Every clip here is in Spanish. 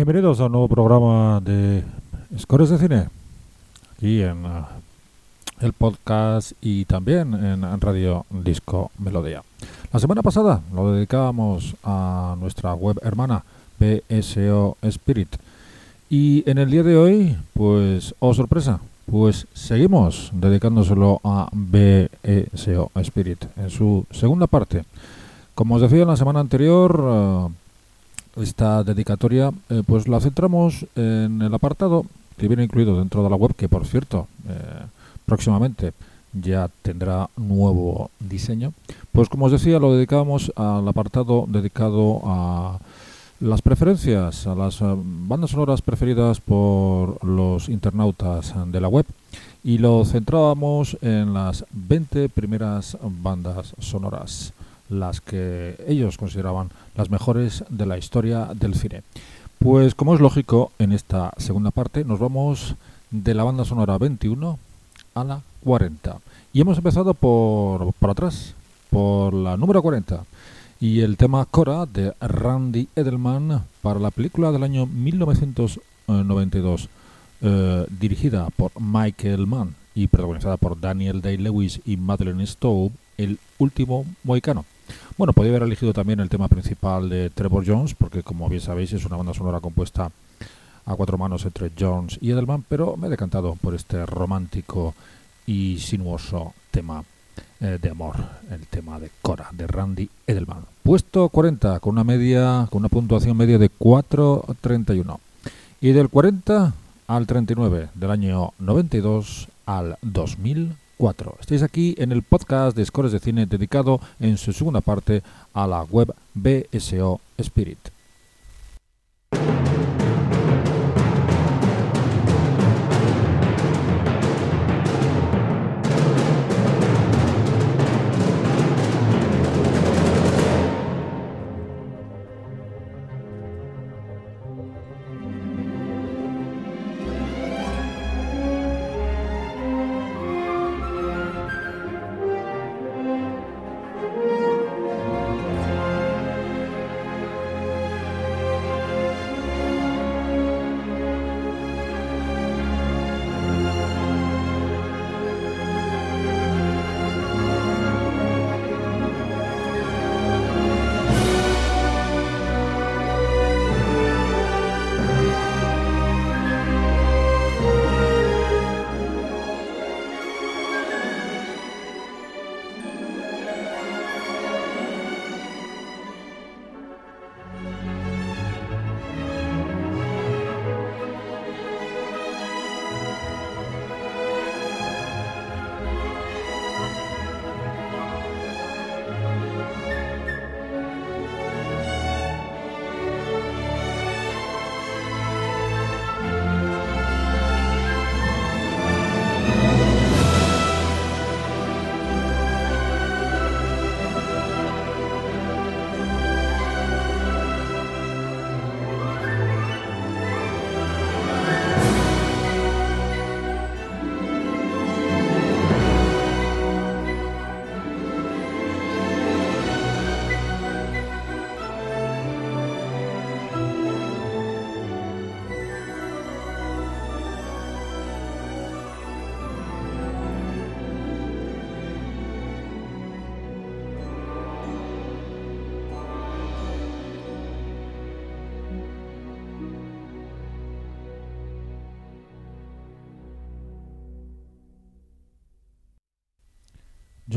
Bienvenidos a un nuevo programa de Scores de Cine, aquí en uh, el podcast y también en Radio Disco Melodía. La semana pasada lo dedicábamos a nuestra web hermana BSO Spirit y en el día de hoy, pues, oh sorpresa, pues seguimos dedicándoselo a BSO Spirit en su segunda parte. Como os decía en la semana anterior, uh, esta dedicatoria eh, pues la centramos en el apartado que viene incluido dentro de la web, que por cierto, eh, próximamente ya tendrá nuevo diseño. Pues como os decía, lo dedicamos al apartado dedicado a las preferencias, a las eh, bandas sonoras preferidas por los internautas de la web y lo centrábamos en las 20 primeras bandas sonoras las que ellos consideraban las mejores de la historia del cine. Pues como es lógico, en esta segunda parte nos vamos de la banda sonora 21 a la 40. Y hemos empezado por, por atrás, por la número 40. Y el tema Cora de Randy Edelman para la película del año 1992, eh, dirigida por Michael Mann y protagonizada por Daniel Day-Lewis y Madeleine Stowe, El último mohicano. Bueno, podría haber elegido también el tema principal de Trevor Jones, porque como bien sabéis es una banda sonora compuesta a cuatro manos entre Jones y Edelman, pero me he decantado por este romántico y sinuoso tema eh, de amor, el tema de Cora, de Randy Edelman. Puesto 40, con una media, con una puntuación media de 4.31. Y del 40 al 39, del año 92 al 2000. Estáis aquí en el podcast de Scores de Cine dedicado en su segunda parte a la web BSO Spirit.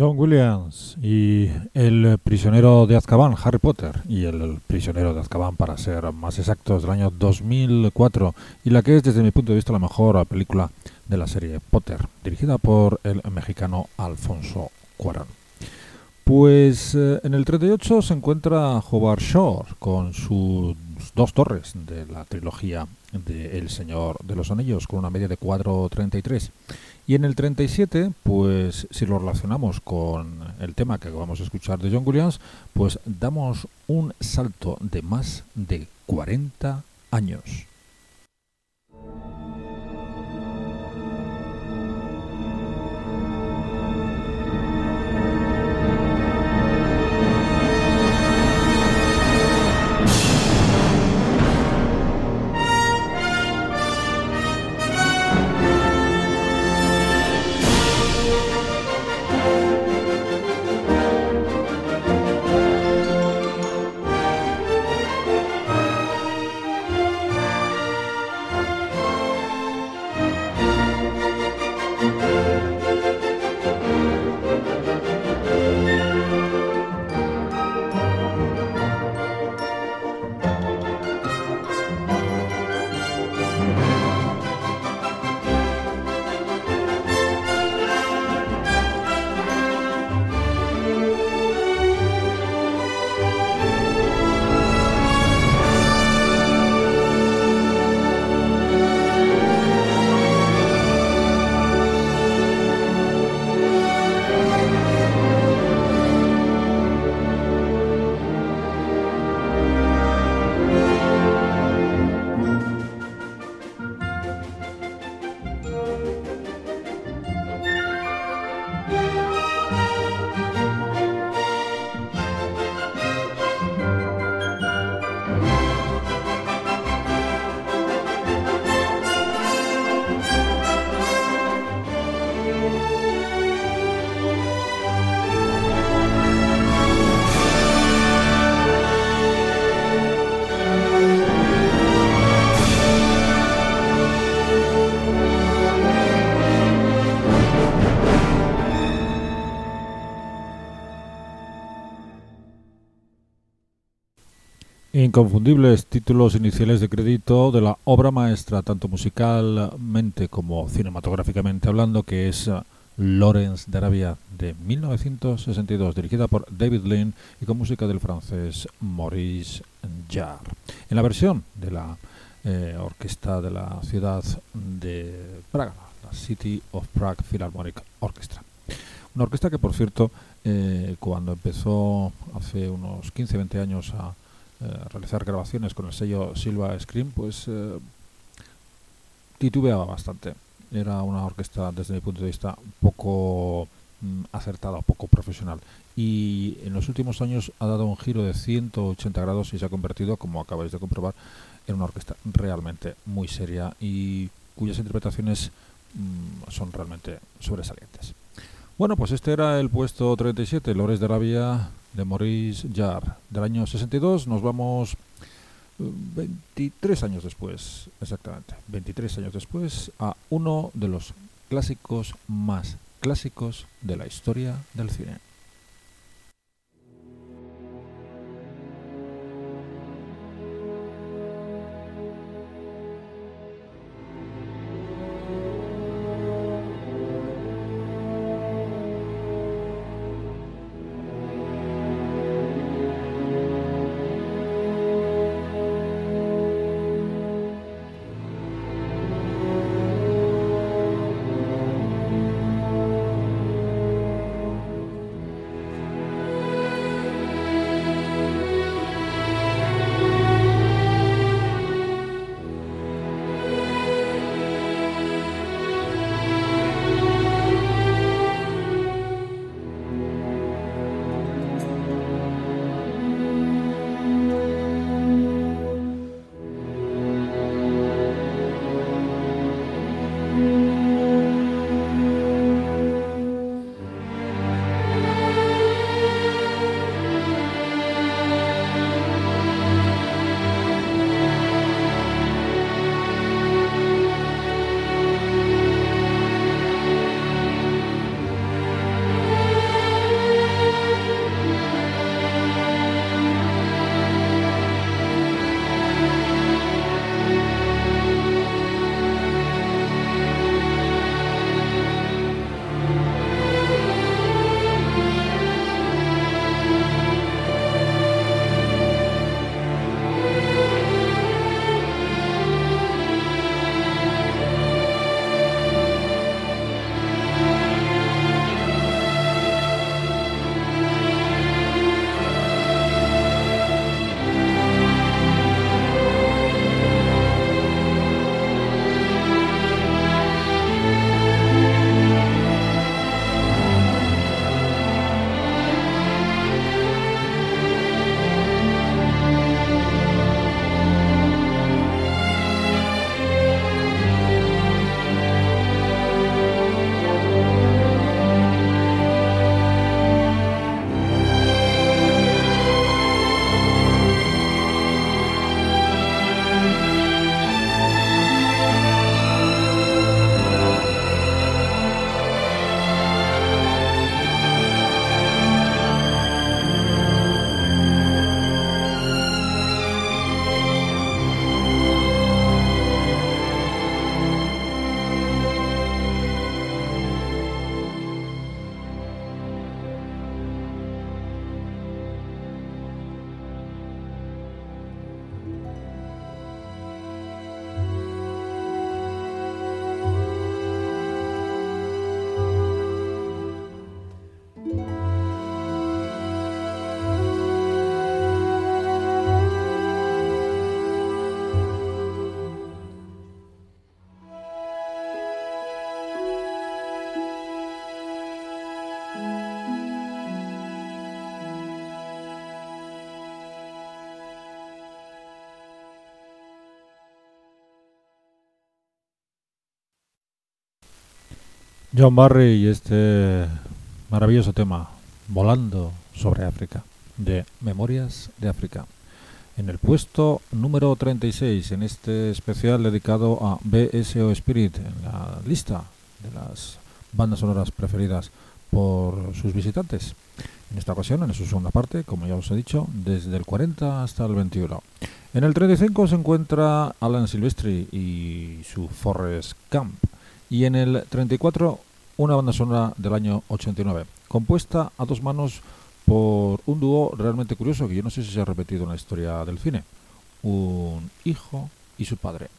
John Williams y el prisionero de Azkaban, Harry Potter, y el prisionero de Azkaban, para ser más exactos, del año 2004, y la que es desde mi punto de vista la mejor película de la serie Potter, dirigida por el mexicano Alfonso Cuarón. Pues eh, en el 38 se encuentra Howard Shore con sus dos torres de la trilogía de El Señor de los Anillos, con una media de 4.33. Y en el 37, pues si lo relacionamos con el tema que acabamos de escuchar de John Williams, pues damos un salto de más de 40 años. Inconfundibles títulos iniciales de crédito de la obra maestra, tanto musicalmente como cinematográficamente hablando, que es uh, Lawrence de Arabia de 1962, dirigida por David Lean y con música del francés Maurice Jarre. En la versión de la eh, orquesta de la ciudad de Praga, la City of Prague Philharmonic Orchestra. Una orquesta que, por cierto, eh, cuando empezó hace unos 15-20 años a eh, realizar grabaciones con el sello Silva Scream, pues eh, titubeaba bastante. Era una orquesta, desde mi punto de vista, poco mm, acertada, poco profesional. Y en los últimos años ha dado un giro de 180 grados y se ha convertido, como acabáis de comprobar, en una orquesta realmente muy seria y cuyas interpretaciones mm, son realmente sobresalientes. Bueno, pues este era el puesto 37, Lores de Rabia de Maurice Jarre, del año 62. Nos vamos 23 eh, años después, exactamente, 23 años después, a uno de los clásicos más clásicos de la historia del cine. John Barry y este maravilloso tema, Volando sobre África, de Memorias de África. En el puesto número 36, en este especial dedicado a BSO Spirit, en la lista de las bandas sonoras preferidas por sus visitantes. En esta ocasión, en su segunda parte, como ya os he dicho, desde el 40 hasta el 21. En el 35 se encuentra Alan Silvestri y su Forest Camp. Y en el 34 una banda sonora del año 89, compuesta a dos manos por un dúo realmente curioso que yo no sé si se ha repetido en la historia del cine. Un hijo y su padre.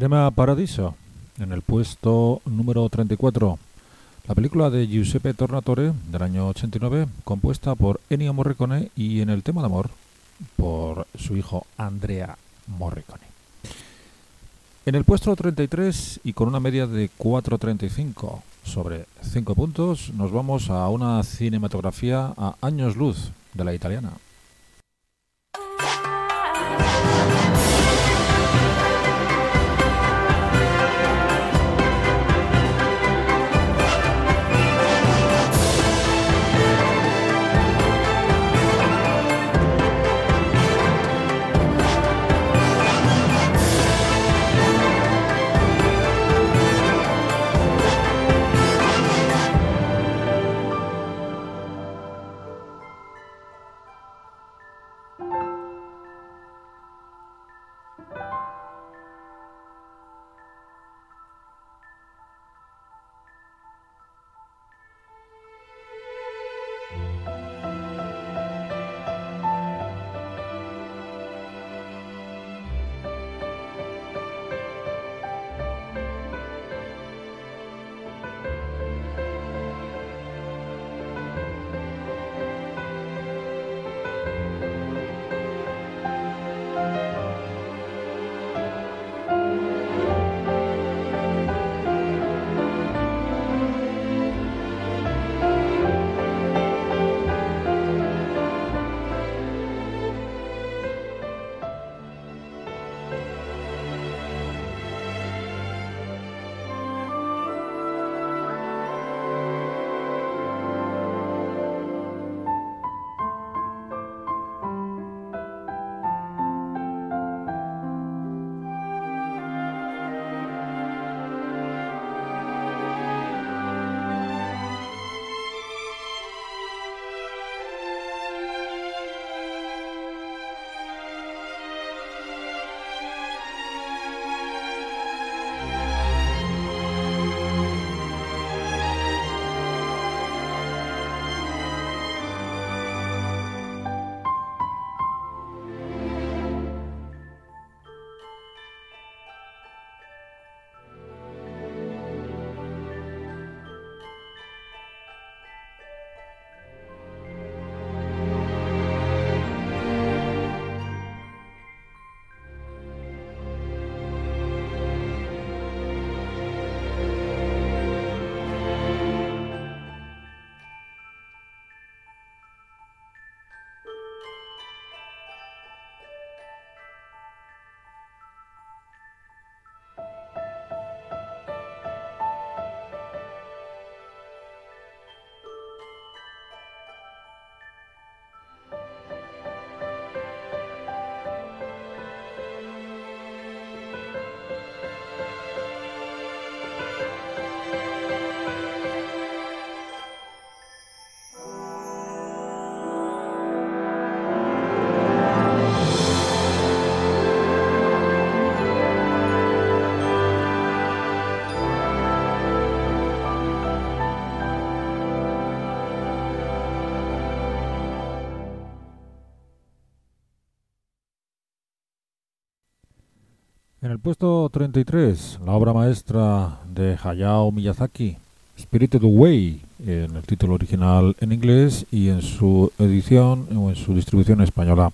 Cinema Paradiso, en el puesto número 34. La película de Giuseppe Tornatore del año 89, compuesta por Ennio Morricone y en el tema de amor por su hijo Andrea Morricone. En el puesto 33 y con una media de 4.35 sobre 5 puntos, nos vamos a una cinematografía a años luz de la italiana. Puesto 33, la obra maestra de Hayao Miyazaki, Spirited Away, en el título original en inglés y en su edición o en su distribución española,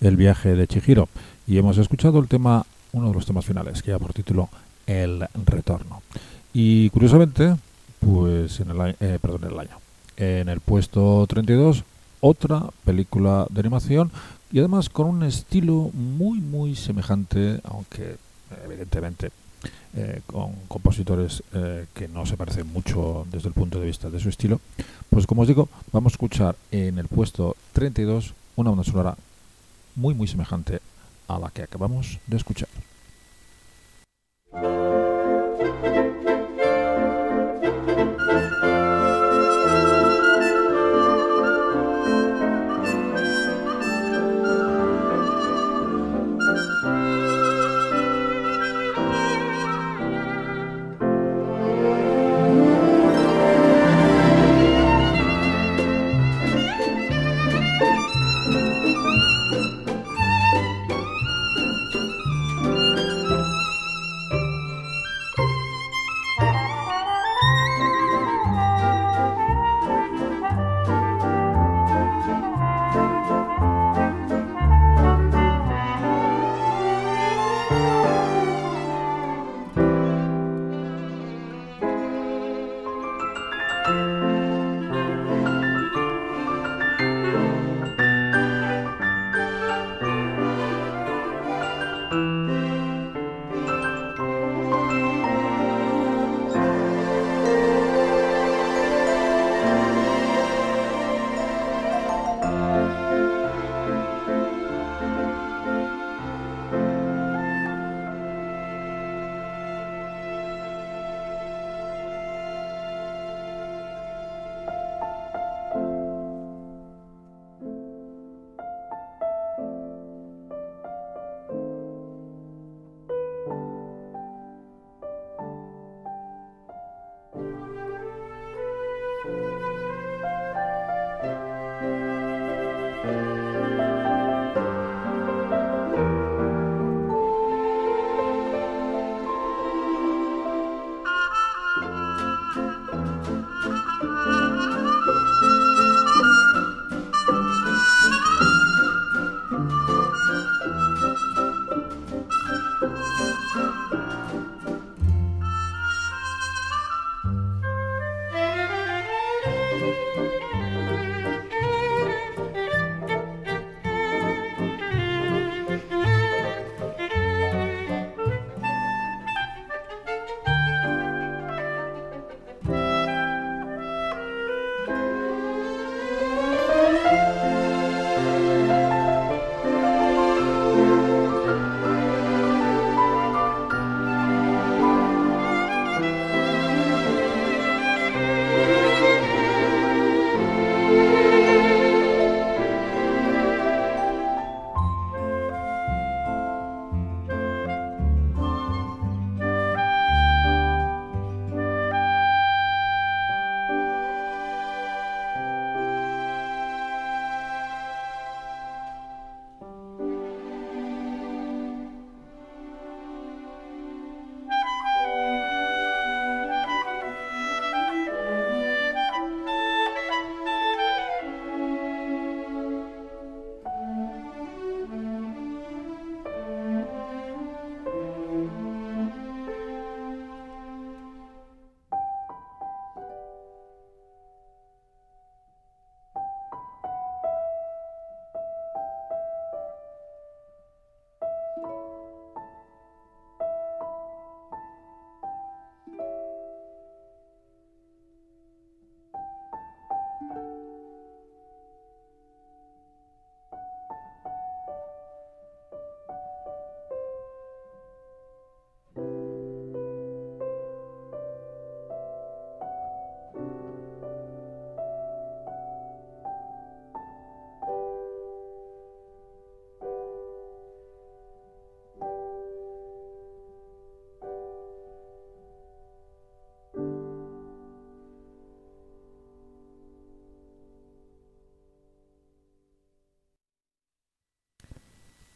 El viaje de Chihiro. Y hemos escuchado el tema, uno de los temas finales, que lleva por título El retorno. Y curiosamente, pues en el, eh, perdón, en el año, en el puesto 32, otra película de animación y además con un estilo muy muy semejante, aunque evidentemente eh, con compositores eh, que no se parecen mucho desde el punto de vista de su estilo, pues como os digo, vamos a escuchar en el puesto 32 una banda sonora muy muy semejante a la que acabamos de escuchar.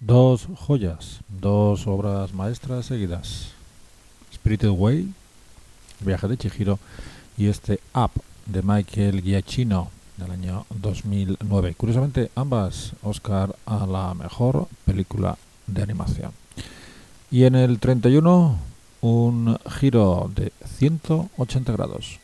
Dos joyas, dos obras maestras seguidas. Spirited Way, viaje de Chihiro, y este Up de Michael Giacchino del año 2009. Curiosamente, ambas Oscar a la mejor película de animación. Y en el 31, un giro de 180 grados.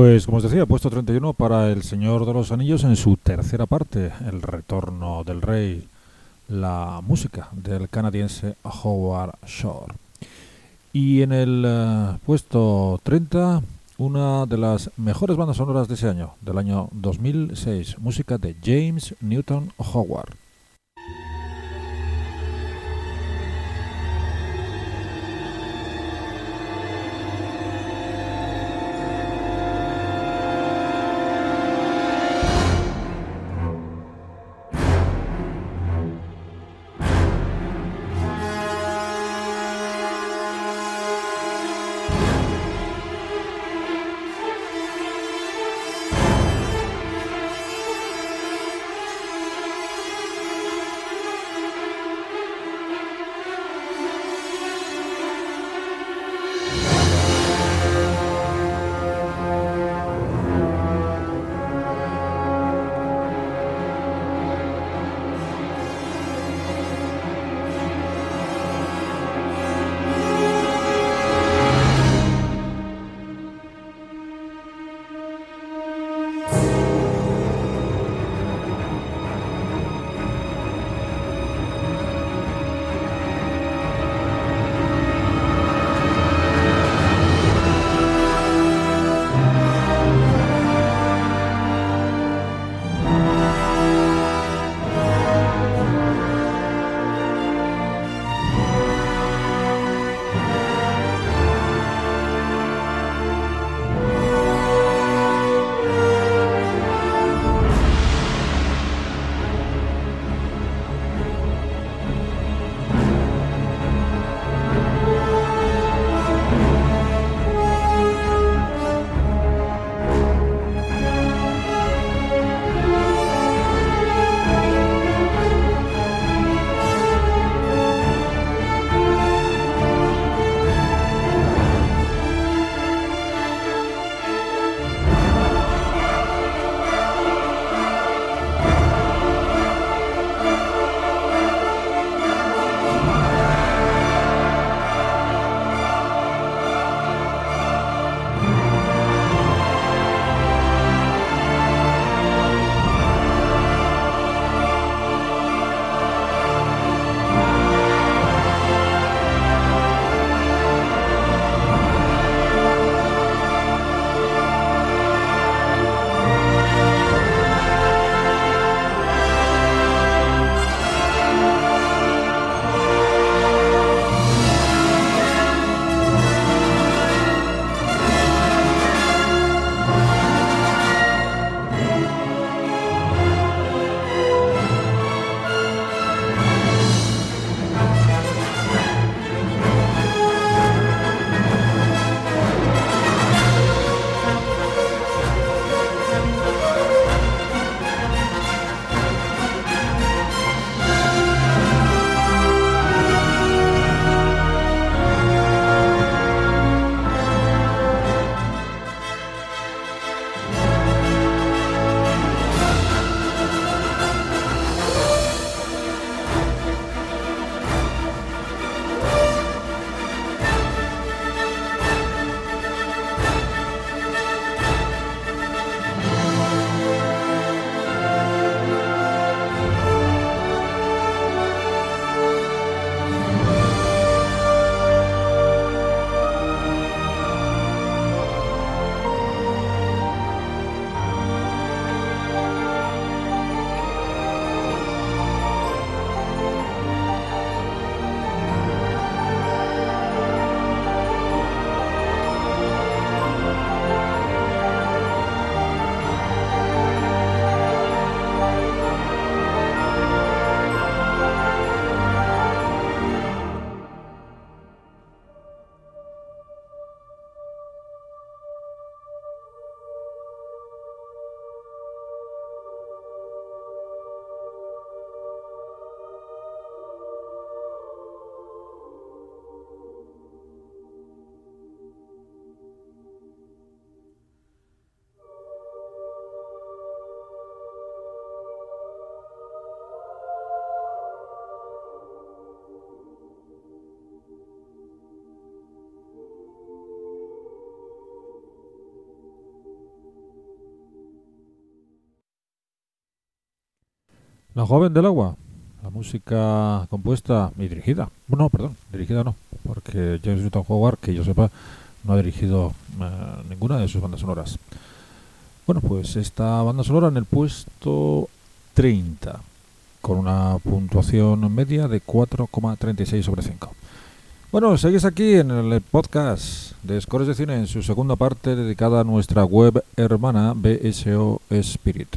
Pues como os decía, puesto 31 para El Señor de los Anillos en su tercera parte, El Retorno del Rey, la música del canadiense Howard Shore. Y en el uh, puesto 30, una de las mejores bandas sonoras de ese año, del año 2006, música de James Newton Howard. La joven del agua, la música compuesta y dirigida. No, perdón, dirigida no, porque James Newton Howard, que yo sepa, no ha dirigido eh, ninguna de sus bandas sonoras. Bueno, pues esta banda sonora en el puesto 30, con una puntuación media de 4,36 sobre 5. Bueno, seguís aquí en el podcast de Scores de Cine en su segunda parte dedicada a nuestra web hermana BSO Spirit.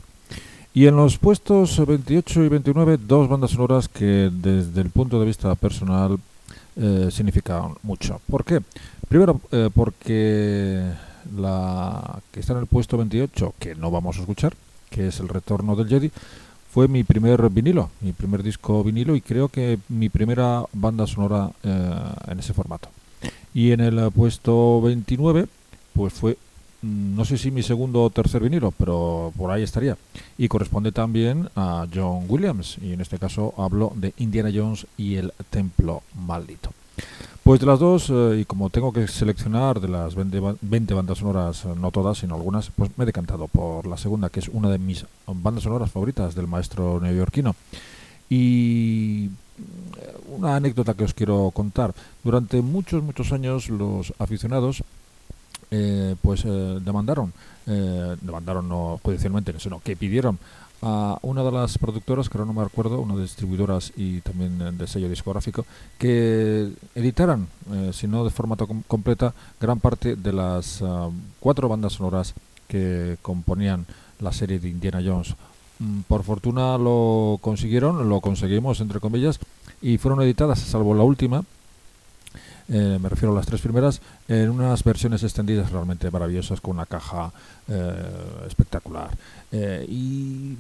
Y en los puestos 28 y 29, dos bandas sonoras que desde el punto de vista personal eh, significan mucho. ¿Por qué? Primero, eh, porque la que está en el puesto 28, que no vamos a escuchar, que es El Retorno del Jedi, fue mi primer vinilo, mi primer disco vinilo y creo que mi primera banda sonora eh, en ese formato. Y en el puesto 29, pues fue no sé si mi segundo o tercer vinilo, pero por ahí estaría. Y corresponde también a John Williams, y en este caso hablo de Indiana Jones y el Templo Maldito. Pues de las dos, eh, y como tengo que seleccionar de las 20, bandas sonoras, eh, no todas, sino algunas, pues me he decantado por la segunda, que es una de mis bandas sonoras favoritas del maestro neoyorquino. Y mm, una anécdota que os quiero contar. Durante muchos, muchos años los aficionados eh, pues eh, demandaron, eh, demandaron no judicialmente, sino que pidieron a una de las productoras, que ahora no me acuerdo, una de distribuidoras y también de sello discográfico, que editaran, si no de formato completa, gran parte de las ah, cuatro bandas sonoras que componían la serie de Indiana Jones. Mm, por fortuna lo consiguieron, lo conseguimos entre comillas, y fueron editadas, salvo la última, eh, me refiero a las tres primeras, en unas versiones extendidas realmente maravillosas con una caja eh, espectacular. Eh, y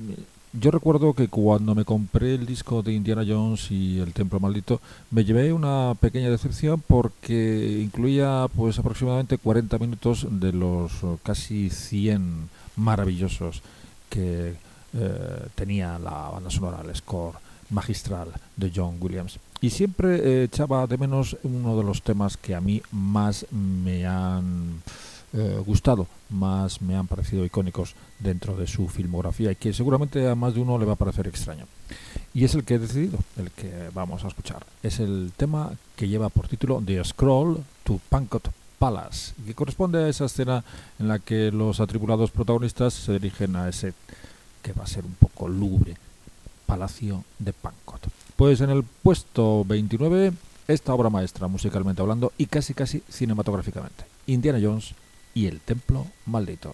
yo recuerdo que cuando me compré el disco de Indiana Jones y el Templo Maldito, me llevé una pequeña decepción porque incluía pues aproximadamente 40 minutos de los casi 100 maravillosos que tenía la banda sonora, el score magistral de John Williams. Y siempre eh, echaba de menos uno de los temas que a mí más me han eh, gustado, más me han parecido icónicos dentro de su filmografía y que seguramente a más de uno le va a parecer extraño. Y es el que he decidido, el que vamos a escuchar. Es el tema que lleva por título The Scroll to Pancot Palace, que corresponde a esa escena en la que los atribulados protagonistas se dirigen a ese que va a ser un poco lúgubre Palacio de Pancot. Pues en el puesto 29, esta obra maestra musicalmente hablando y casi casi cinematográficamente, Indiana Jones y el Templo Maldito.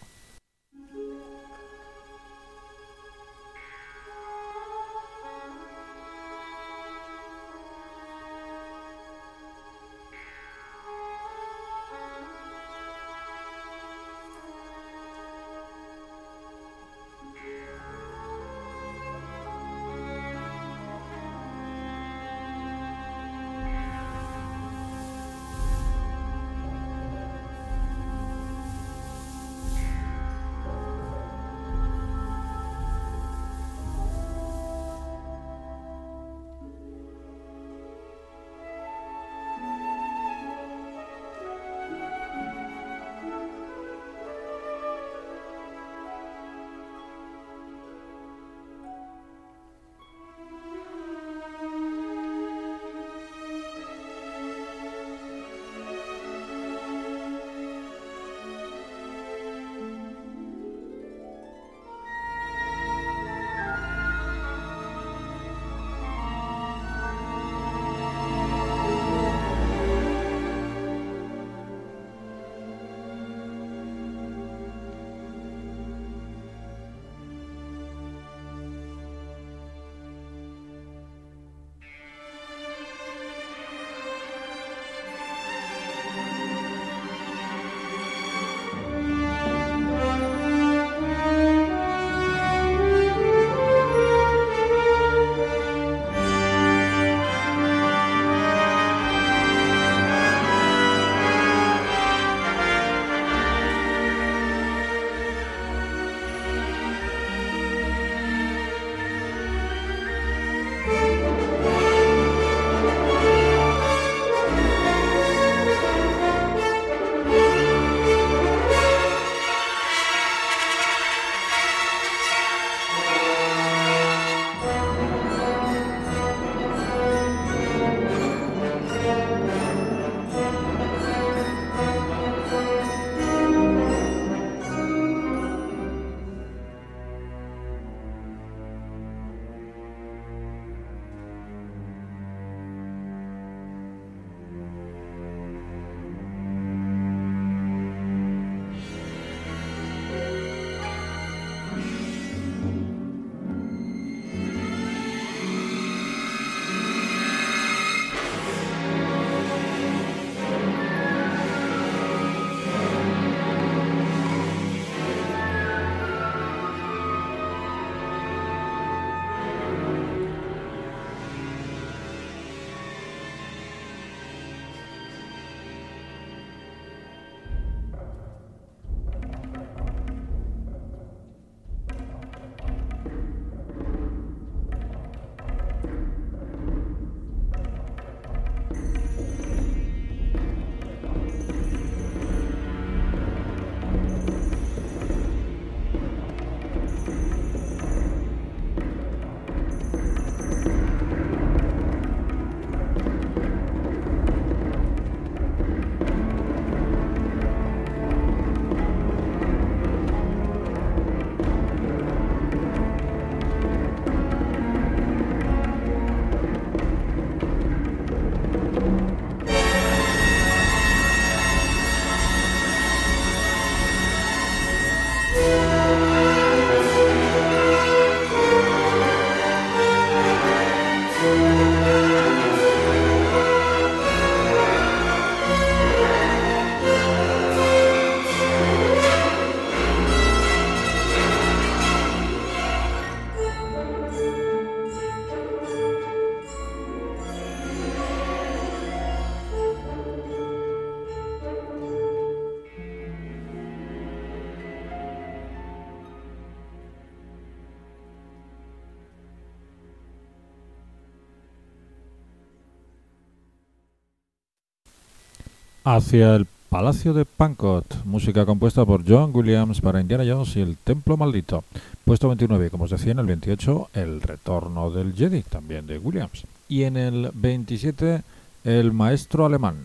Hacia el Palacio de Pancot, música compuesta por John Williams para Indiana Jones y el Templo Maldito. Puesto 29, como os decía, en el 28, El Retorno del Jedi, también de Williams. Y en el 27, El Maestro Alemán.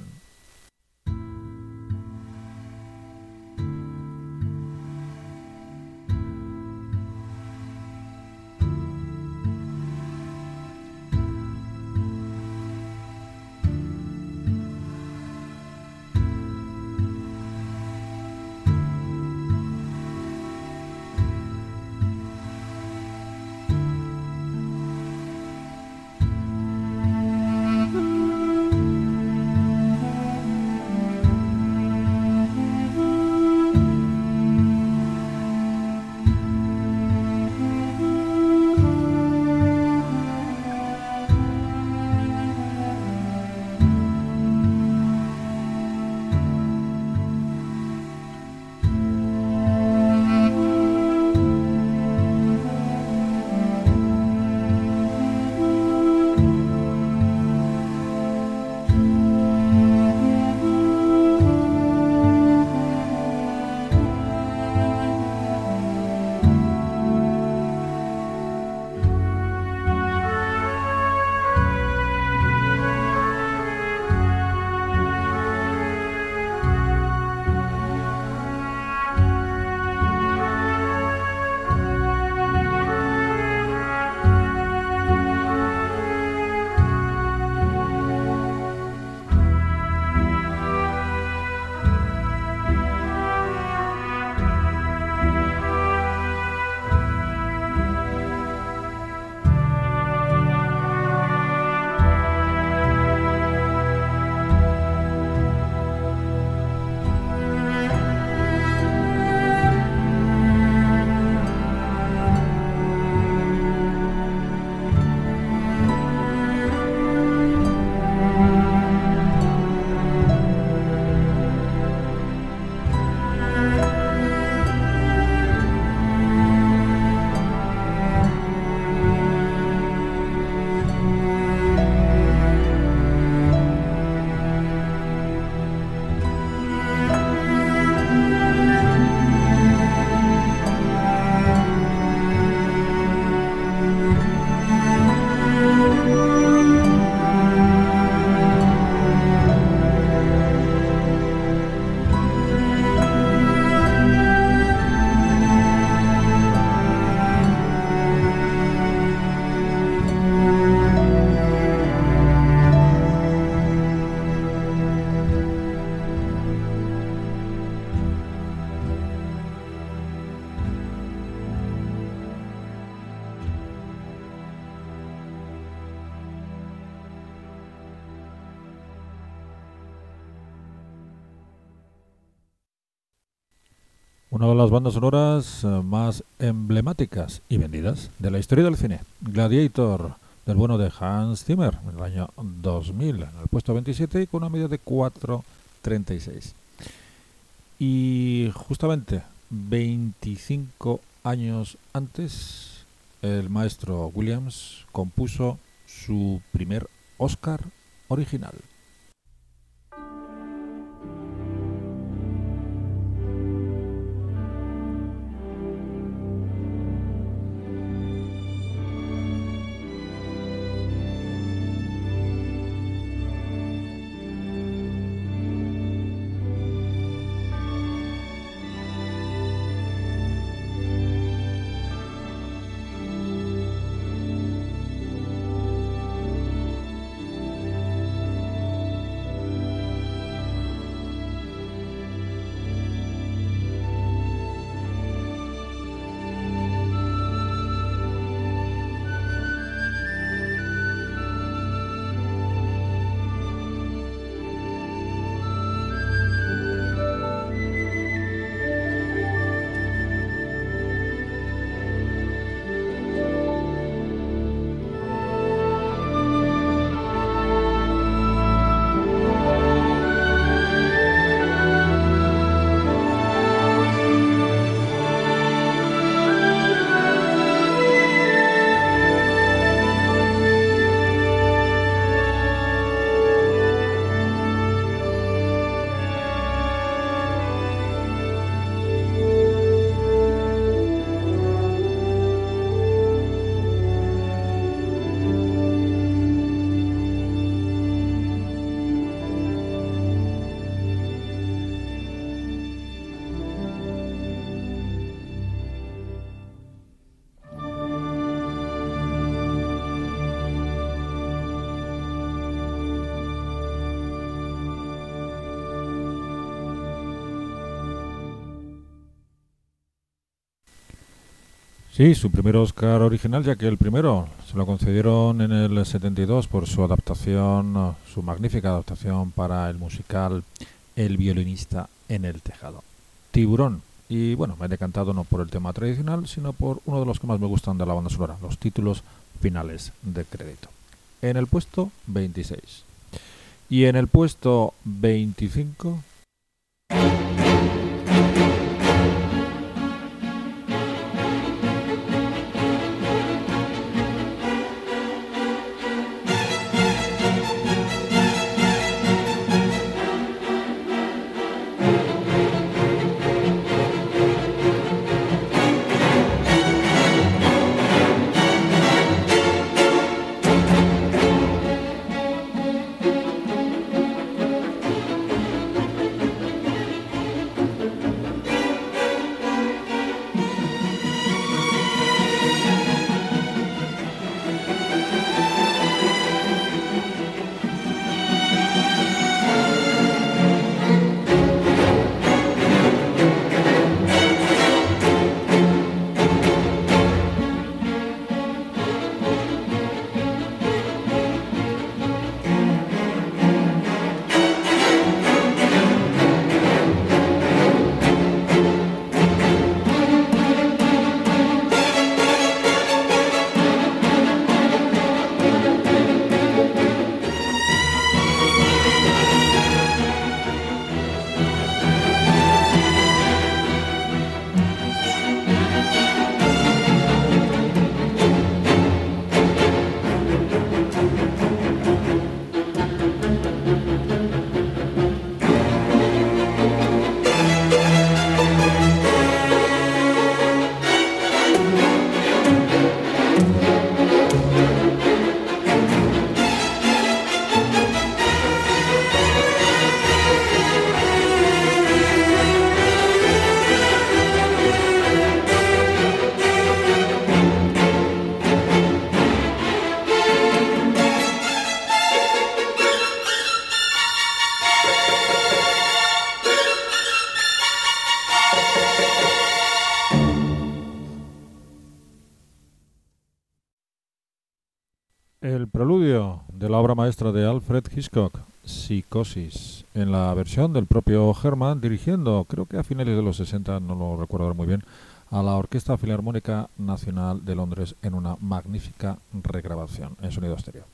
Las bandas sonoras eh, más emblemáticas y vendidas de la historia del cine. Gladiator, del bueno de Hans Zimmer, en el año 2000, en el puesto 27 y con una media de 4.36. Y justamente 25 años antes, el maestro Williams compuso su primer Oscar original. Sí, su primer Oscar original, ya que el primero se lo concedieron en el 72 por su adaptación, su magnífica adaptación para el musical El violinista en el tejado. Tiburón. Y bueno, me he decantado no por el tema tradicional, sino por uno de los que más me gustan de la banda sonora, los títulos finales de crédito. En el puesto 26. Y en el puesto 25 maestra de Alfred Hitchcock, Psicosis, en la versión del propio Herman, dirigiendo, creo que a finales de los 60, no lo recuerdo muy bien, a la Orquesta Filarmónica Nacional de Londres en una magnífica regrabación en sonido estéreo.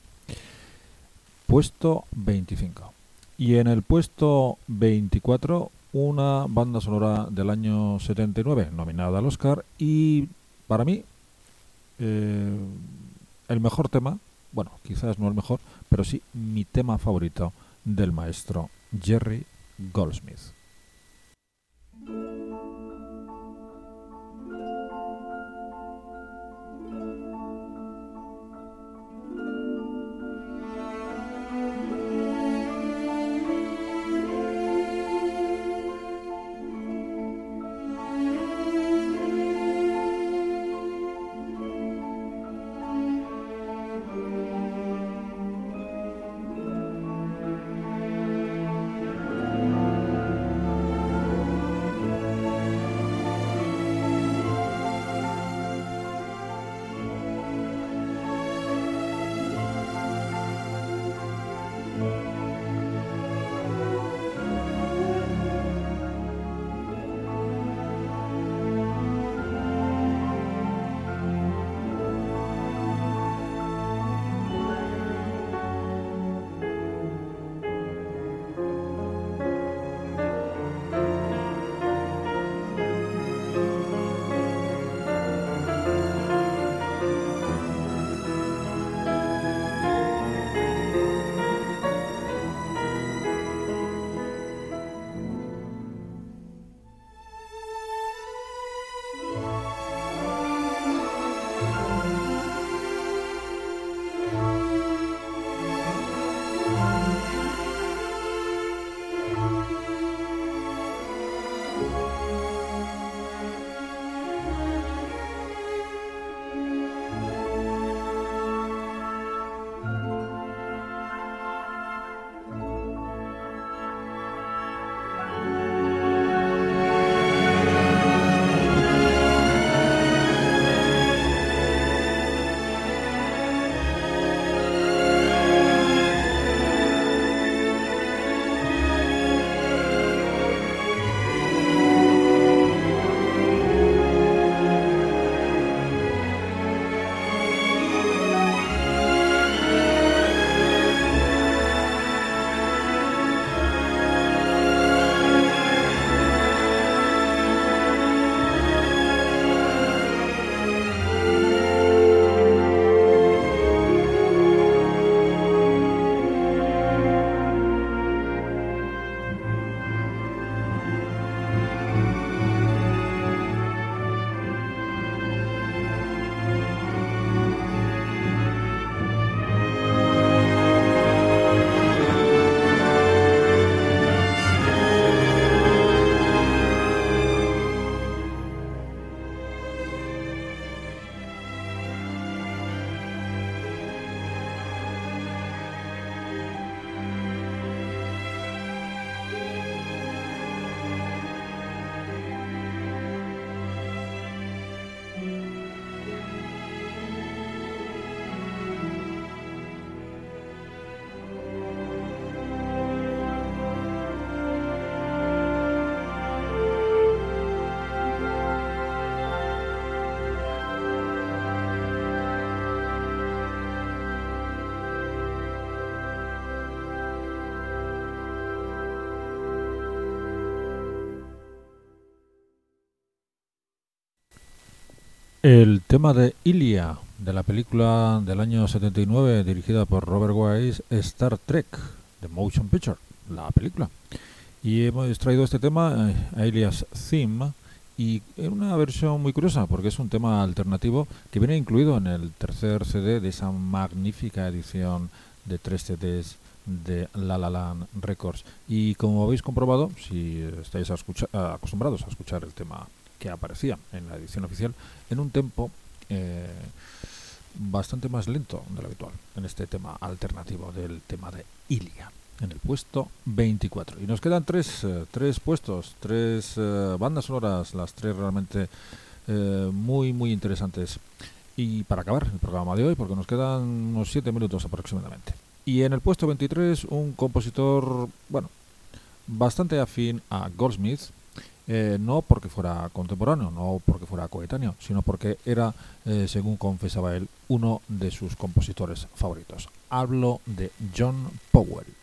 Puesto 25. Y en el puesto 24, una banda sonora del año 79, nominada al Oscar, y para mí, eh, el mejor tema bueno, quizás no el mejor, pero sí mi tema favorito del maestro Jerry Goldsmith. El tema de Ilia, de la película del año 79 dirigida por Robert Wise, Star Trek, The Motion Picture, la película. Y hemos traído este tema, eh, Ilia's Theme, y en una versión muy curiosa, porque es un tema alternativo que viene incluido en el tercer CD de esa magnífica edición de tres CDs de La La Land Records. Y como habéis comprobado, si estáis acostumbrados a escuchar el tema que aparecía en la edición oficial en un tempo eh, bastante más lento de lo habitual en este tema alternativo del tema de Ilia en el puesto 24 y nos quedan tres, eh, tres puestos tres eh, bandas sonoras las tres realmente muy muy interesantes. Y para acabar el programa de hoy porque nos quedan unos 7 minutos aproximadamente. Y en el puesto 23 un compositor bueno bastante afín a Goldsmith eh, no porque fuera contemporáneo, no porque fuera coetáneo, sino porque era, eh, según confesaba él, uno de sus compositores favoritos. Hablo de John Powell.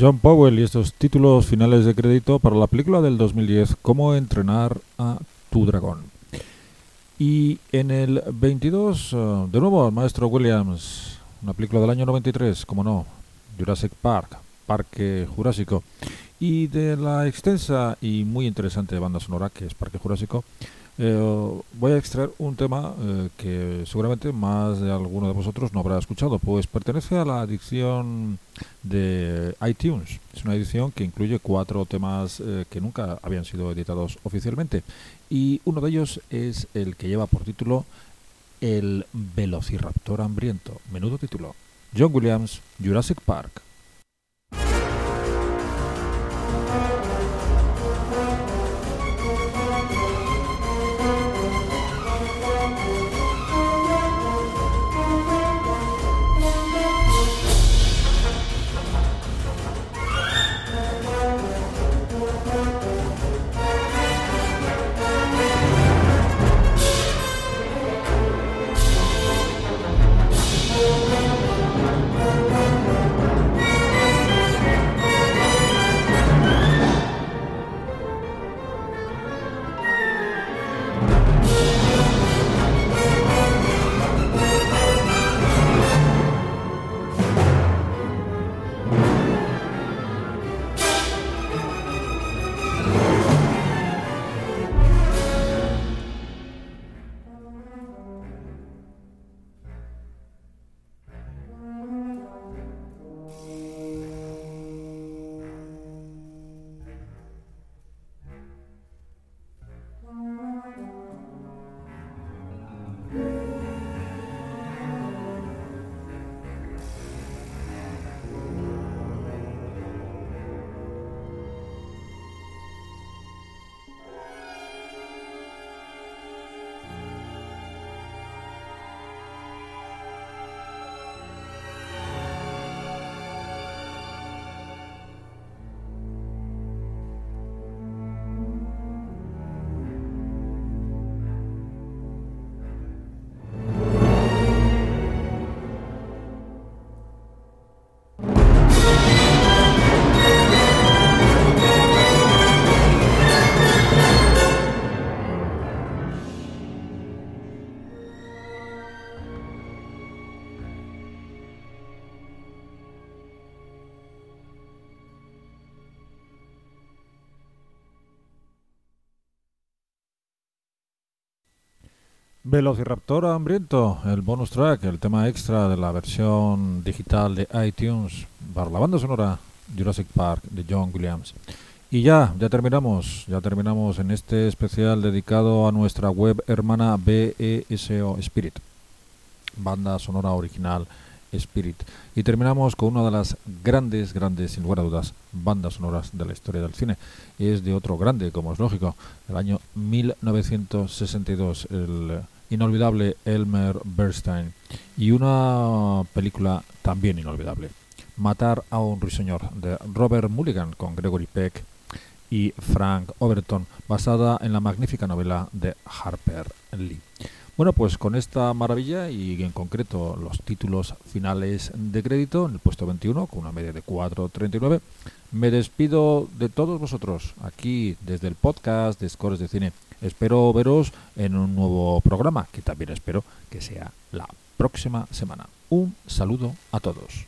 John Powell y estos títulos finales de crédito para la película del 2010, Cómo entrenar a tu dragón. Y en el 22, eh, de nuevo, maestro Williams, una película del año 93, como no, Jurassic Park, Parque Jurásico. Y de la extensa y muy interesante banda sonora que es Parque Jurásico, eh, voy a extraer un tema eh, que seguramente más de alguno de vosotros no habrá escuchado, pues pertenece a la edición de iTunes. Es una edición que incluye cuatro temas eh, que nunca habían sido editados oficialmente y uno de ellos es el que lleva por título El Velociraptor Hambriento. Menudo título. John Williams, Jurassic Park. Velociraptor hambriento, el bonus track, el tema extra de la versión digital de iTunes para la banda sonora Jurassic Park de John Williams. Y ya, ya terminamos, ya terminamos en este especial dedicado a nuestra web hermana BESO Spirit, banda sonora original Spirit. Y terminamos con una de las grandes, grandes, sin lugar a dudas, bandas sonoras de la historia del cine. Es de otro grande, como es lógico, el año 1962, el inolvidable Elmer Bernstein. Y una película también inolvidable, Matar a un ruiseñor, de Robert Mulligan con Gregory Peck y Frank Overton, basada en la magnífica novela de Harper Lee. Bueno, pues con esta maravilla y en concreto los títulos finales de crédito en el puesto 21 con una media de 4.39, me despido de todos vosotros aquí desde el podcast de Scores de Cine. Espero veros en un nuevo programa, que también espero que sea la próxima semana. Un saludo a todos.